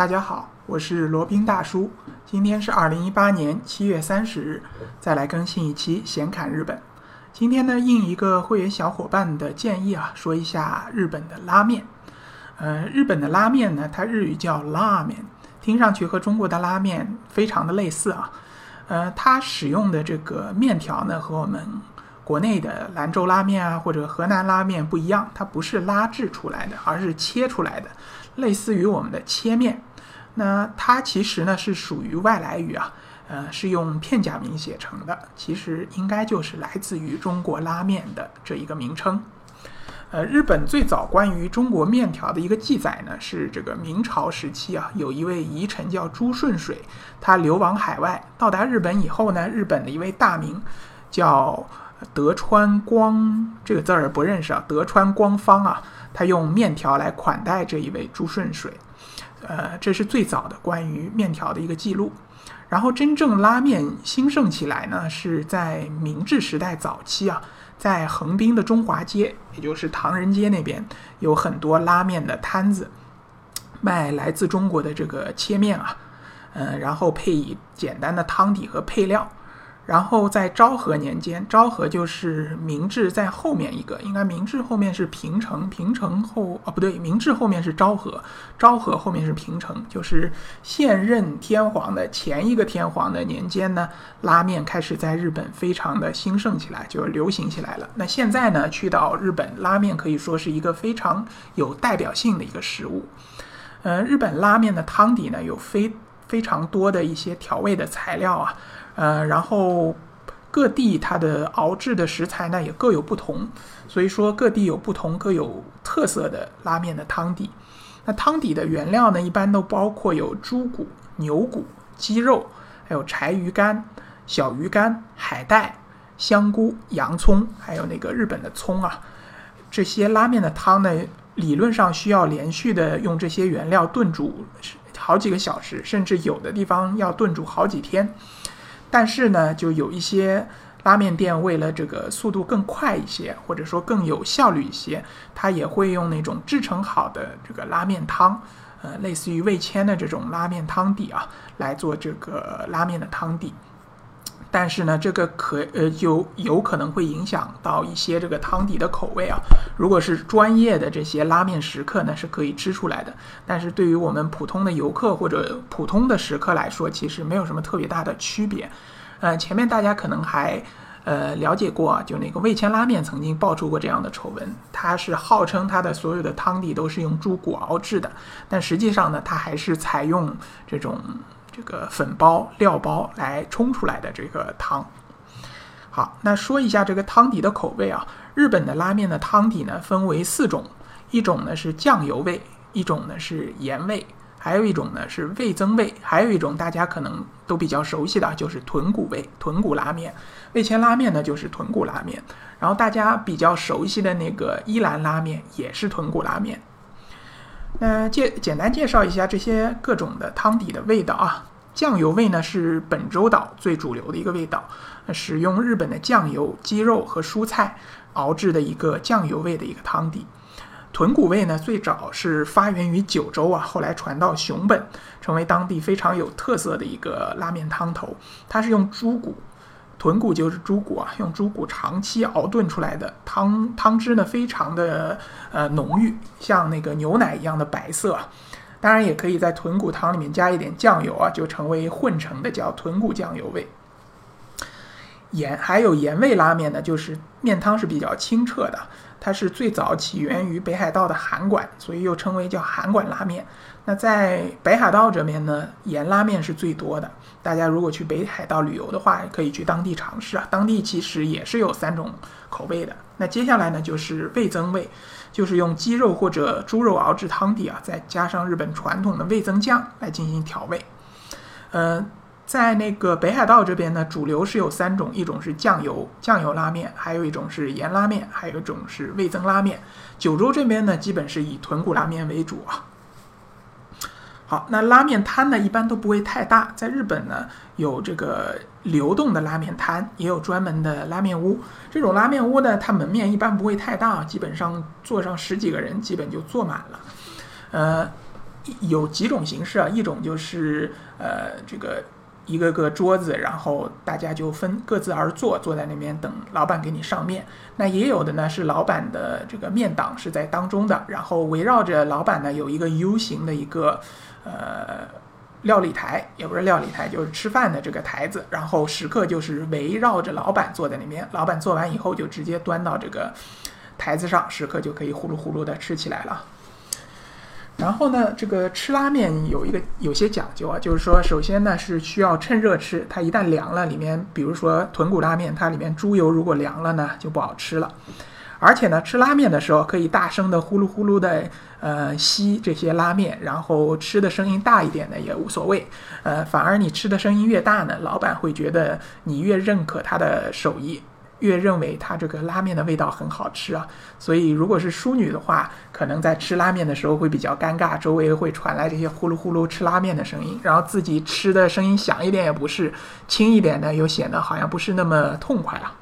大家好，我是罗宾大叔。今天是二零一八年七月三十日，再来更新一期闲侃日本。今天呢，应一个会员小伙伴的建议啊，说一下日本的拉面。呃，日本的拉面呢，它日语叫拉面，听上去和中国的拉面非常的类似啊。呃，它使用的这个面条呢，和我们国内的兰州拉面啊或者河南拉面不一样，它不是拉制出来的，而是切出来的，类似于我们的切面。那它其实呢是属于外来语啊，呃，是用片假名写成的，其实应该就是来自于中国拉面的这一个名称。呃，日本最早关于中国面条的一个记载呢，是这个明朝时期啊，有一位遗臣叫朱顺水，他流亡海外，到达日本以后呢，日本的一位大名叫德川光，这个字儿不认识啊，德川光方啊，他用面条来款待这一位朱顺水，呃，这是最早的关于面条的一个记录。然后真正拉面兴盛起来呢，是在明治时代早期啊。在横滨的中华街，也就是唐人街那边，有很多拉面的摊子，卖来自中国的这个切面啊，嗯，然后配以简单的汤底和配料。然后在昭和年间，昭和就是明治在后面一个，应该明治后面是平成，平成后哦不对，明治后面是昭和，昭和后面是平成，就是现任天皇的前一个天皇的年间呢，拉面开始在日本非常的兴盛起来，就流行起来了。那现在呢，去到日本，拉面可以说是一个非常有代表性的一个食物。呃，日本拉面的汤底呢，有非非常多的一些调味的材料啊。呃，然后各地它的熬制的食材呢也各有不同，所以说各地有不同各有特色的拉面的汤底。那汤底的原料呢，一般都包括有猪骨、牛骨、鸡肉，还有柴鱼干、小鱼干、海带、香菇、洋葱，还有那个日本的葱啊。这些拉面的汤呢，理论上需要连续的用这些原料炖煮好几个小时，甚至有的地方要炖煮好几天。但是呢，就有一些拉面店为了这个速度更快一些，或者说更有效率一些，它也会用那种制成好的这个拉面汤，呃，类似于味千的这种拉面汤底啊，来做这个拉面的汤底。但是呢，这个可呃有有可能会影响到一些这个汤底的口味啊。如果是专业的这些拉面食客呢，是可以吃出来的。但是对于我们普通的游客或者普通的食客来说，其实没有什么特别大的区别。呃，前面大家可能还呃了解过啊，就那个味千拉面曾经爆出过这样的丑闻，它是号称它的所有的汤底都是用猪骨熬制的，但实际上呢，它还是采用这种。这个粉包料包来冲出来的这个汤，好，那说一下这个汤底的口味啊。日本的拉面的汤底呢分为四种，一种呢是酱油味，一种呢是盐味，还有一种呢是味增味，还有一种大家可能都比较熟悉的就是豚骨味，豚骨拉面。味千拉面呢就是豚骨拉面，然后大家比较熟悉的那个伊兰拉面也是豚骨拉面。那介简单介绍一下这些各种的汤底的味道啊。酱油味呢是本州岛最主流的一个味道，使用日本的酱油、鸡肉和蔬菜熬制的一个酱油味的一个汤底。豚骨味呢最早是发源于九州啊，后来传到熊本，成为当地非常有特色的一个拉面汤头。它是用猪骨。豚骨就是猪骨啊，用猪骨长期熬炖出来的汤汤汁呢，非常的呃浓郁，像那个牛奶一样的白色。当然也可以在豚骨汤里面加一点酱油啊，就成为混成的叫豚骨酱油味。盐还有盐味拉面呢，就是面汤是比较清澈的。它是最早起源于北海道的函馆，所以又称为叫函馆拉面。那在北海道这边呢，盐拉面是最多的。大家如果去北海道旅游的话，可以去当地尝试啊。当地其实也是有三种口味的。那接下来呢，就是味增味，就是用鸡肉或者猪肉熬制汤底啊，再加上日本传统的味增酱来进行调味。嗯。在那个北海道这边呢，主流是有三种，一种是酱油酱油拉面，还有一种是盐拉面，还有一种是味增拉面。九州这边呢，基本是以豚骨拉面为主啊。好，那拉面摊呢，一般都不会太大。在日本呢，有这个流动的拉面摊，也有专门的拉面屋。这种拉面屋呢，它门面一般不会太大，基本上坐上十几个人，基本就坐满了。呃。有几种形式啊，一种就是呃这个一个个桌子，然后大家就分各自而坐，坐在那边等老板给你上面。那也有的呢是老板的这个面档是在当中的，然后围绕着老板呢有一个 U 型的一个呃料理台，也不是料理台，就是吃饭的这个台子，然后食客就是围绕着老板坐在那边，老板做完以后就直接端到这个台子上，食客就可以呼噜呼噜的吃起来了。然后呢，这个吃拉面有一个有些讲究啊，就是说，首先呢是需要趁热吃，它一旦凉了，里面比如说豚骨拉面，它里面猪油如果凉了呢，就不好吃了。而且呢，吃拉面的时候可以大声的呼噜呼噜的呃吸这些拉面，然后吃的声音大一点呢也无所谓，呃，反而你吃的声音越大呢，老板会觉得你越认可他的手艺。越认为它这个拉面的味道很好吃啊，所以如果是淑女的话，可能在吃拉面的时候会比较尴尬，周围会传来这些呼噜呼噜吃拉面的声音，然后自己吃的声音响一点也不是，轻一点呢又显得好像不是那么痛快了。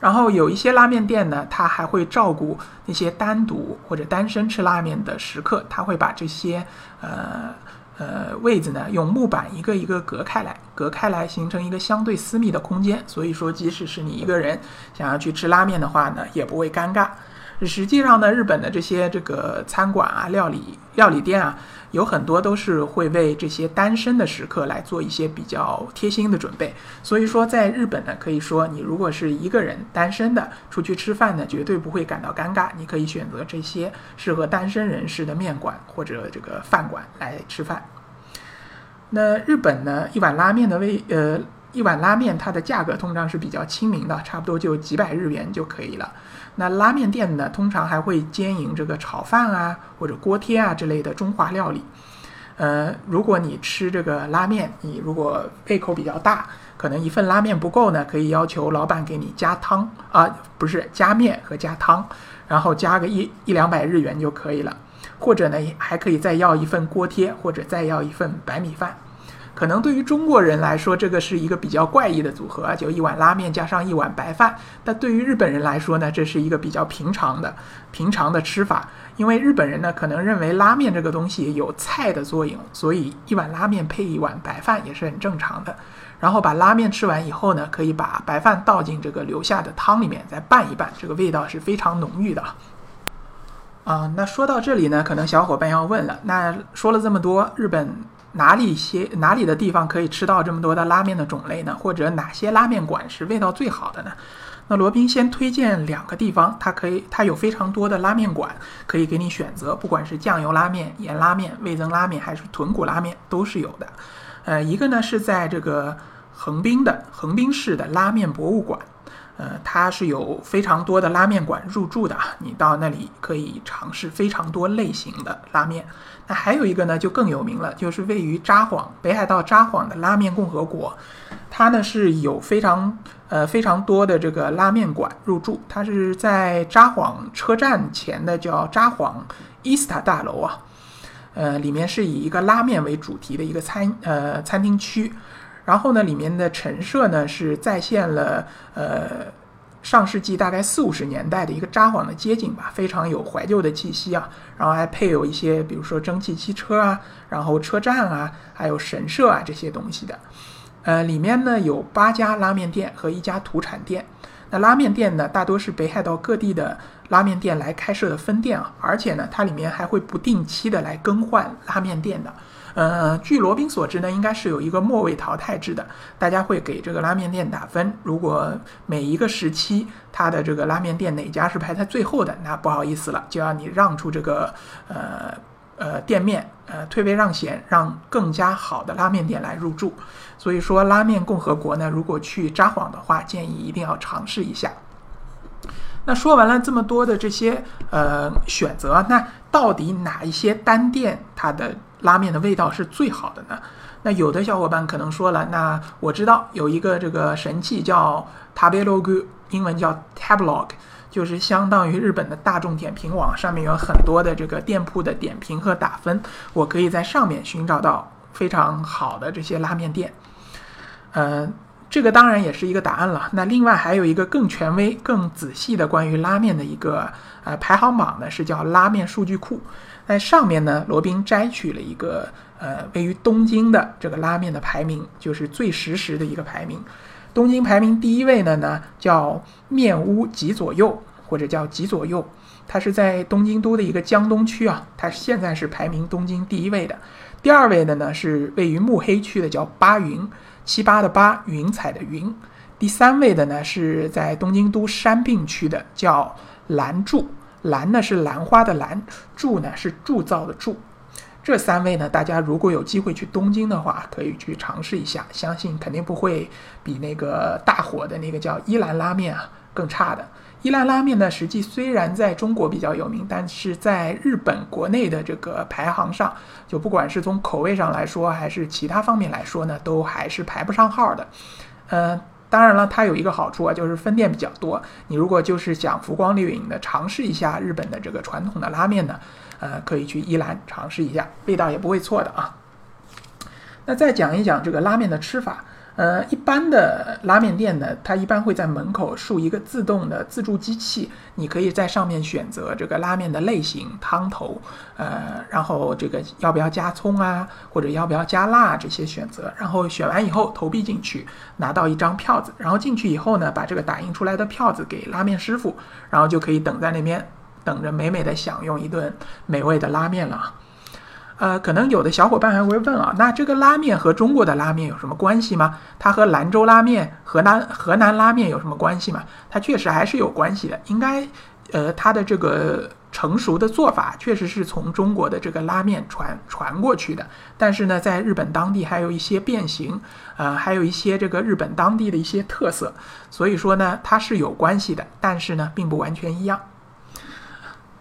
然后有一些拉面店呢，他还会照顾那些单独或者单身吃拉面的食客，他会把这些呃。呃，位子呢，用木板一个一个隔开来，隔开来形成一个相对私密的空间。所以说，即使是你一个人想要去吃拉面的话呢，也不会尴尬。实际上呢，日本的这些这个餐馆啊、料理料理店啊，有很多都是会为这些单身的食客来做一些比较贴心的准备。所以说，在日本呢，可以说你如果是一个人单身的出去吃饭呢，绝对不会感到尴尬。你可以选择这些适合单身人士的面馆或者这个饭馆来吃饭。那日本呢，一碗拉面的味呃。一碗拉面，它的价格通常是比较亲民的，差不多就几百日元就可以了。那拉面店呢，通常还会兼营这个炒饭啊，或者锅贴啊之类的中华料理。呃，如果你吃这个拉面，你如果胃口比较大，可能一份拉面不够呢，可以要求老板给你加汤啊，不是加面和加汤，然后加个一一两百日元就可以了。或者呢，还可以再要一份锅贴，或者再要一份白米饭。可能对于中国人来说，这个是一个比较怪异的组合，就一碗拉面加上一碗白饭。但对于日本人来说呢，这是一个比较平常的、平常的吃法。因为日本人呢，可能认为拉面这个东西有菜的作用，所以一碗拉面配一碗白饭也是很正常的。然后把拉面吃完以后呢，可以把白饭倒进这个留下的汤里面，再拌一拌，这个味道是非常浓郁的。啊，那说到这里呢，可能小伙伴要问了，那说了这么多，日本。哪里些哪里的地方可以吃到这么多的拉面的种类呢？或者哪些拉面馆是味道最好的呢？那罗宾先推荐两个地方，它可以它有非常多的拉面馆可以给你选择，不管是酱油拉面、盐拉面、味增拉面还是豚骨拉面都是有的。呃，一个呢是在这个横滨的横滨市的拉面博物馆。呃，它是有非常多的拉面馆入驻的，你到那里可以尝试非常多类型的拉面。那还有一个呢，就更有名了，就是位于札幌北海道札幌的拉面共和国，它呢是有非常呃非常多的这个拉面馆入驻。它是在札幌车站前的叫札幌伊斯塔大楼啊，呃，里面是以一个拉面为主题的一个餐呃餐厅区。然后呢，里面的陈设呢是再现了呃上世纪大概四五十年代的一个札幌的街景吧，非常有怀旧的气息啊。然后还配有一些比如说蒸汽汽车啊，然后车站啊，还有神社啊这些东西的。呃，里面呢有八家拉面店和一家土产店。那拉面店呢大多是北海道各地的拉面店来开设的分店啊，而且呢它里面还会不定期的来更换拉面店的。呃，据罗宾所知呢，应该是有一个末位淘汰制的，大家会给这个拉面店打分。如果每一个时期它的这个拉面店哪家是排在最后的，那不好意思了，就要你让出这个呃呃店面，呃退位让贤，让更加好的拉面店来入驻。所以说，拉面共和国呢，如果去札幌的话，建议一定要尝试一下。那说完了这么多的这些呃选择，那到底哪一些单店它的拉面的味道是最好的呢？那有的小伙伴可能说了，那我知道有一个这个神器叫 Tablog，英文叫 Tabelog，就是相当于日本的大众点评网，上面有很多的这个店铺的点评和打分，我可以在上面寻找到非常好的这些拉面店。嗯，这个当然也是一个答案了。那另外还有一个更权威、更仔细的关于拉面的一个呃排行榜呢，是叫拉面数据库。在上面呢，罗宾摘取了一个呃位于东京的这个拉面的排名，就是最实时的一个排名。东京排名第一位的呢叫面屋吉左右，或者叫吉左右，它是在东京都的一个江东区啊，它现在是排名东京第一位的。第二位的呢是位于目黑区的叫八云。七八的八，云彩的云。第三位的呢，是在东京都山并区的，叫兰柱。兰呢是兰花的兰，柱呢是铸造的铸。这三位呢，大家如果有机会去东京的话，可以去尝试一下，相信肯定不会比那个大火的那个叫伊兰拉面啊更差的。伊兰拉面呢，实际虽然在中国比较有名，但是在日本国内的这个排行上，就不管是从口味上来说，还是其他方面来说呢，都还是排不上号的。嗯，当然了，它有一个好处啊，就是分店比较多。你如果就是想浮光掠影的尝试一下日本的这个传统的拉面呢，呃，可以去伊兰尝试一下，味道也不会错的啊。那再讲一讲这个拉面的吃法。呃，一般的拉面店呢，它一般会在门口竖一个自动的自助机器，你可以在上面选择这个拉面的类型、汤头，呃，然后这个要不要加葱啊，或者要不要加辣这些选择，然后选完以后投币进去，拿到一张票子，然后进去以后呢，把这个打印出来的票子给拉面师傅，然后就可以等在那边，等着美美的享用一顿美味的拉面了。呃，可能有的小伙伴还会问啊，那这个拉面和中国的拉面有什么关系吗？它和兰州拉面、河南河南拉面有什么关系吗？它确实还是有关系的。应该，呃，它的这个成熟的做法确实是从中国的这个拉面传传过去的。但是呢，在日本当地还有一些变形，呃，还有一些这个日本当地的一些特色，所以说呢，它是有关系的，但是呢，并不完全一样。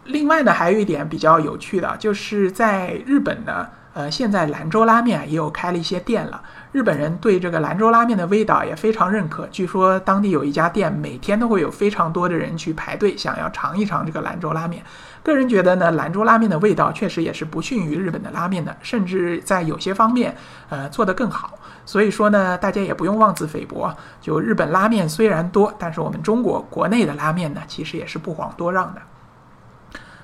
另外呢，还有一点比较有趣的，就是在日本呢，呃，现在兰州拉面也有开了一些店了。日本人对这个兰州拉面的味道也非常认可。据说当地有一家店，每天都会有非常多的人去排队，想要尝一尝这个兰州拉面。个人觉得呢，兰州拉面的味道确实也是不逊于日本的拉面的，甚至在有些方面，呃，做得更好。所以说呢，大家也不用妄自菲薄。就日本拉面虽然多，但是我们中国国内的拉面呢，其实也是不遑多让的。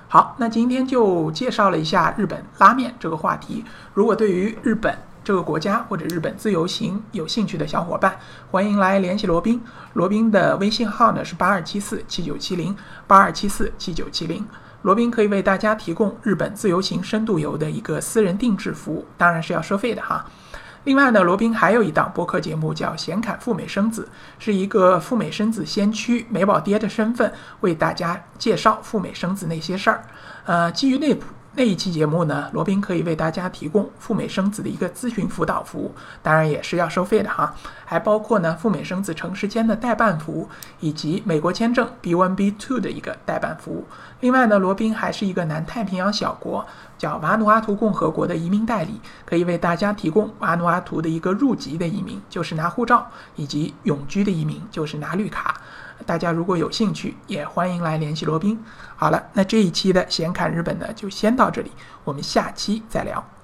好，那今天就介绍了一下日本拉面这个话题。如果对于日本这个国家或者日本自由行有兴趣的小伙伴，欢迎来联系罗宾。罗宾的微信号呢是八二七四七九七零八二七四七九七零。罗宾可以为大家提供日本自由行深度游的一个私人定制服务，当然是要收费的哈。另外呢，罗宾还有一档播客节目叫《显侃赴美生子》，是一个赴美生子先驱、美宝爹的身份为大家介绍赴美生子那些事儿。呃，基于内部那一期节目呢，罗宾可以为大家提供赴美生子的一个咨询辅导服务，当然也是要收费的哈。还包括呢赴美生子城市间的代办服务，以及美国签证 B1、B2 的一个代办服务。另外呢，罗宾还是一个南太平洋小国。叫瓦努阿图共和国的移民代理，可以为大家提供瓦努阿图的一个入籍的移民，就是拿护照；以及永居的移民，就是拿绿卡。大家如果有兴趣，也欢迎来联系罗宾。好了，那这一期的闲侃日本呢，就先到这里，我们下期再聊。